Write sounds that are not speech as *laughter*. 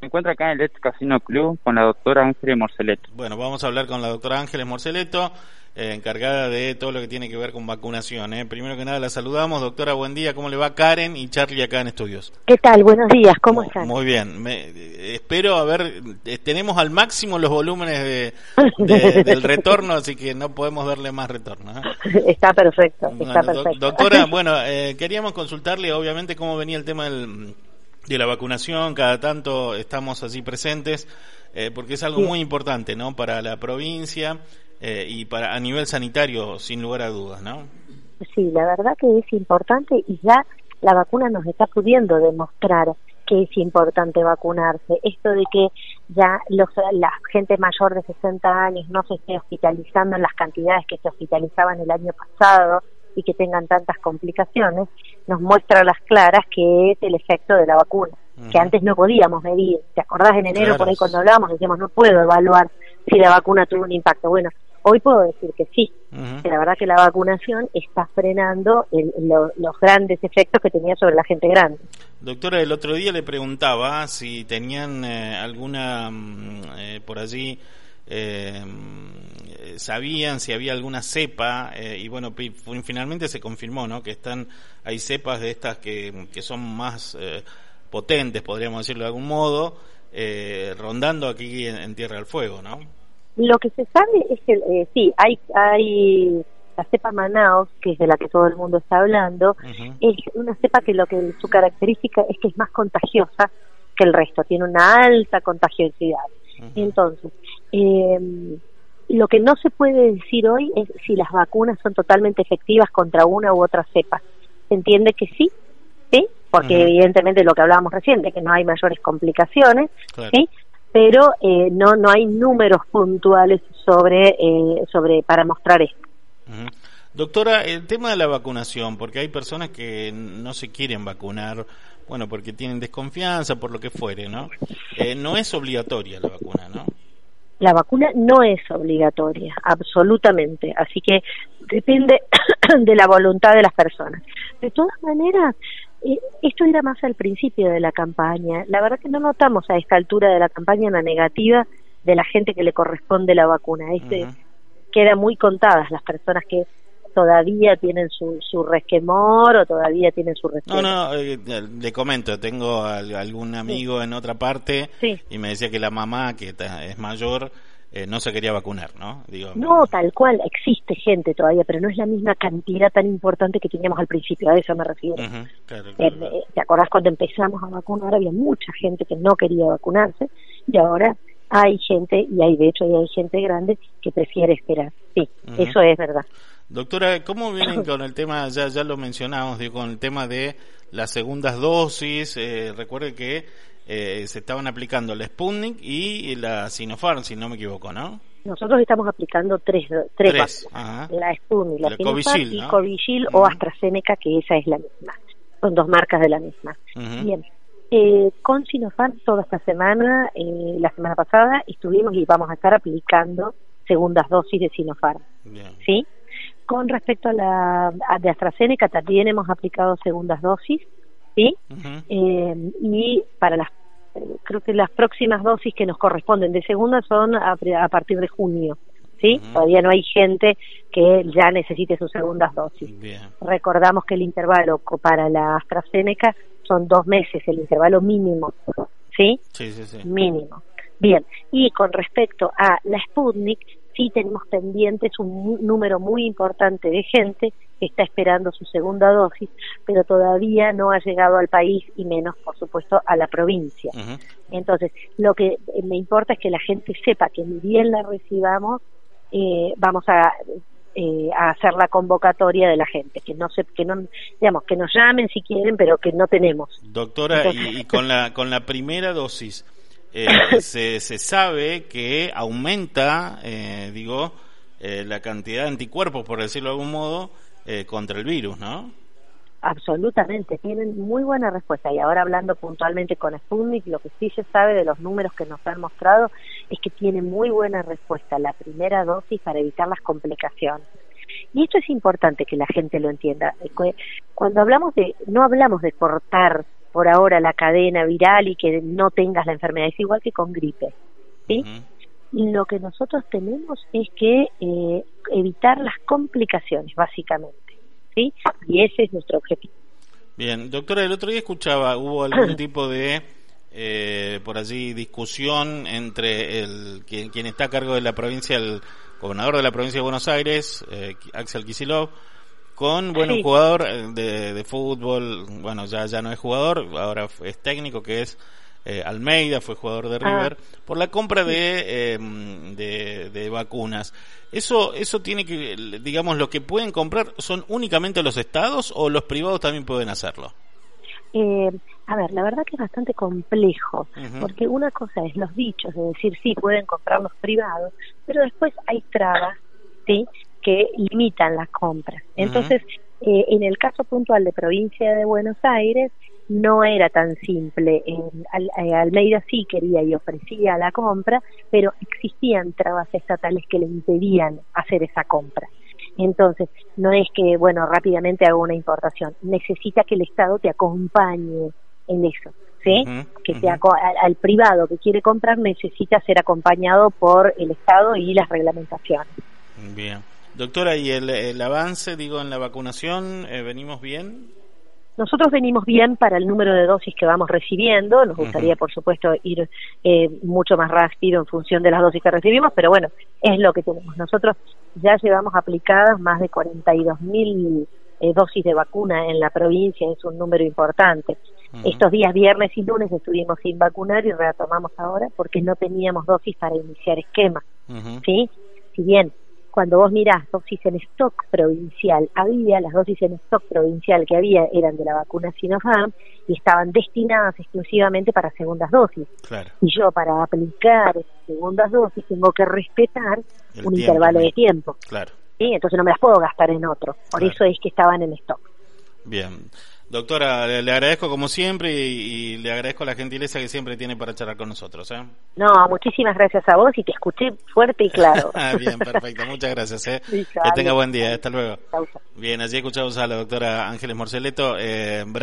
Me encuentro acá en el Ex Casino Club con la doctora Ángeles Morceleto. Bueno, vamos a hablar con la doctora Ángeles Morceleto, eh, encargada de todo lo que tiene que ver con vacunación. ¿eh? Primero que nada la saludamos. Doctora, buen día. ¿Cómo le va Karen y Charlie acá en estudios? ¿Qué tal? Buenos días. ¿Cómo están? Muy bien. Me, eh, espero, a ver, eh, tenemos al máximo los volúmenes de, *laughs* de, del retorno, así que no podemos darle más retorno. ¿eh? Está perfecto, está Bueno, doc- perfecto. doctora, *laughs* bueno, eh, queríamos consultarle, obviamente, cómo venía el tema del, de la vacunación. Cada tanto estamos así presentes, eh, porque es algo Sí. muy importante, ¿no? Para la provincia eh, y para a nivel sanitario, sin lugar a dudas, ¿no? Sí, la verdad que es importante y ya la vacuna nos está pudiendo demostrar que es importante vacunarse. Esto de que ya los, la gente mayor de 60 años no se esté hospitalizando en las cantidades que se hospitalizaban el año pasado y que tengan tantas complicaciones, nos muestra a las claras que es el efecto de la vacuna, que antes no podíamos medir. ¿Te acordás en enero Claro. por ahí cuando hablábamos? Decíamos, no puedo evaluar si la vacuna tuvo un impacto. Bueno, hoy puedo decir que sí, que la verdad que la vacunación está frenando el- lo- los grandes efectos que tenía sobre la gente grande. Doctora, el otro día le preguntaba si tenían eh, alguna, mm, eh, por allí, eh, sabían si había alguna cepa, eh, y bueno, finalmente se confirmó, ¿no? Que están, hay cepas de estas que, que son más eh, potentes, podríamos decirlo de algún modo, eh, rondando aquí en, en Tierra del Fuego, ¿no? Lo que se sabe es que eh, sí, hay, hay la cepa Manaus, que es de la que todo el mundo está hablando, es una cepa que lo que su característica es que es más contagiosa que el resto, tiene una alta contagiosidad. Entonces, eh, lo que no se puede decir hoy es si las vacunas son totalmente efectivas contra una u otra cepa. Se entiende que sí, ¿sí? Porque evidentemente lo que hablábamos recién, de que no hay mayores complicaciones, Claro. ¿sí? Pero eh, no no hay números puntuales sobre eh, sobre para mostrar esto. Doctora, el tema de la vacunación, porque hay personas que no se quieren vacunar, bueno, porque tienen desconfianza, por lo que fuere, ¿no? Eh, no es obligatoria la vacuna, ¿no? La vacuna no es obligatoria, absolutamente. Así que depende *coughs* de la voluntad de las personas. De todas maneras, eh, esto era más al principio de la campaña. La verdad que no notamos a esta altura de la campaña una negativa de la gente que le corresponde la vacuna. Este. Quedan muy contadas las personas que todavía tienen su, su resquemor o todavía tienen su No, respeto. no, eh, le comento, tengo al- algún amigo en otra parte Sí. y me decía que la mamá, que es mayor, eh, no se quería vacunar, ¿no? Digo, No, tal cual, existe gente todavía, pero no es la misma cantidad tan importante que teníamos al principio, a eso me refiero. Claro, Eh, claro. eh, ¿Te acordás cuando empezamos a vacunar? Había mucha gente que no quería vacunarse y ahora hay gente, y hay de hecho hay gente grande que prefiere esperar. Sí, eso es verdad. Doctora, ¿cómo vienen *coughs* con el tema, ya, ya lo mencionamos, digo, con el tema de las segundas dosis? Eh, recuerde que eh, se estaban aplicando la Sputnik y la Sinopharm, si no me equivoco, ¿no? Nosotros estamos aplicando tres, tres, Tres, vacunas. ajá. La Sputnik, la, La Sinopharm y ¿no? O AstraZeneca, que esa es la misma. Son dos marcas de la misma. Bien. Eh, con Sinopharm toda esta semana, eh, la semana pasada, estuvimos y vamos a estar aplicando segundas dosis de Sinopharm. Bien. ¿sí? Con respecto a la a de AstraZeneca también hemos aplicado segundas dosis, ¿sí? Eh, y para las eh, creo que las próximas dosis que nos corresponden de segunda son a, a partir de junio, ¿sí? Todavía no hay gente que ya necesite sus segundas dosis. Bien. Recordamos que el intervalo para la AstraZeneca son dos meses, el intervalo mínimo, ¿sí? Sí, sí, sí. mínimo. Bien, y con respecto a la Sputnik, sí tenemos pendientes un número muy importante de gente que está esperando su segunda dosis, pero todavía no ha llegado al país y menos, por supuesto, a la provincia. Entonces, lo que eh, me importa es que la gente sepa que ni bien la recibamos, eh, vamos a eh, a hacer la convocatoria de la gente, que no se, que no, digamos, que nos llamen si quieren, pero que no tenemos. Doctora, Entonces- y, y con la con la primera dosis, eh, se, se sabe que aumenta, eh, digo, eh, la cantidad de anticuerpos, por decirlo de algún modo, eh, contra el virus, ¿no? Absolutamente, tienen muy buena respuesta. Y ahora hablando puntualmente con Sputnik, lo que sí se sabe de los números que nos han mostrado es que tiene muy buena respuesta la primera dosis para evitar las complicaciones. Y esto es importante que la gente lo entienda. Cu- Cuando hablamos de, no hablamos de cortar por ahora la cadena viral y que no tengas la enfermedad. Es igual que con gripe. ¿sí? Y lo que nosotros tenemos es que eh, evitar las complicaciones, básicamente. ¿sí? Y ese es nuestro objetivo. Bien, doctora, el otro día escuchaba, hubo algún *coughs* tipo de, eh, por allí, discusión entre el quien, quien, está a cargo de la provincia, el gobernador de la provincia de Buenos Aires, eh, Axel Kisilov, con, bueno, un jugador eh, de, de, fútbol, bueno, ya, ya no es jugador, ahora es técnico, que es eh, Almeida, fue jugador de River, ah. por la compra de, em, de, de, vacunas. Eso, eso tiene que, digamos, lo que pueden comprar son únicamente los estados o los privados también pueden hacerlo. Eh, a ver, la verdad que es bastante complejo, porque una cosa es los dichos, de decir sí, pueden comprar los privados, pero después hay trabas, ¿sí? Que limitan las compras. Entonces, eh, en el caso puntual de provincia de Buenos Aires, no era tan simple. Eh, Almeida sí quería y ofrecía la compra, pero existían trabas estatales que le impedían hacer esa compra. Entonces, no es que, bueno, rápidamente haga una importación, necesita que el Estado te acompañe en eso, ¿sí? que te al, al, privado que quiere comprar necesita ser acompañado por el Estado y las reglamentaciones. Bien. Doctora, ¿y el, avance, digo, en la vacunación, eh, venimos bien? Nosotros venimos bien para el número de dosis que vamos recibiendo. Nos gustaría, por supuesto, ir eh, mucho más rápido en función de las dosis que recibimos, pero bueno, es lo que tenemos. Nosotros ya llevamos aplicadas más de 42 mil eh, dosis de vacuna en la provincia, es un número importante. Estos días viernes y lunes estuvimos sin vacunar y retomamos ahora porque no teníamos dosis para iniciar esquema. ¿sí? Si bien cuando vos mirás dosis en stock provincial, había las dosis en stock provincial que había eran de la vacuna Sinopharm y estaban destinadas exclusivamente para segundas dosis. Y yo para aplicar segundas dosis tengo que respetar un intervalo de tiempo. Claro. Entonces no me las puedo gastar en otro. Por eso es que estaban en stock. Bien. Doctora, le, agradezco como siempre y, le agradezco la gentileza que siempre tiene para charlar con nosotros. ¿eh? No, muchísimas gracias a vos y te escuché fuerte y claro. *laughs* Ah, bien, perfecto. Muchas gracias. ¿eh? que tenga buen día. Hasta luego. Bien, allí escuchamos a la doctora Ángeles Morceleto. Eh,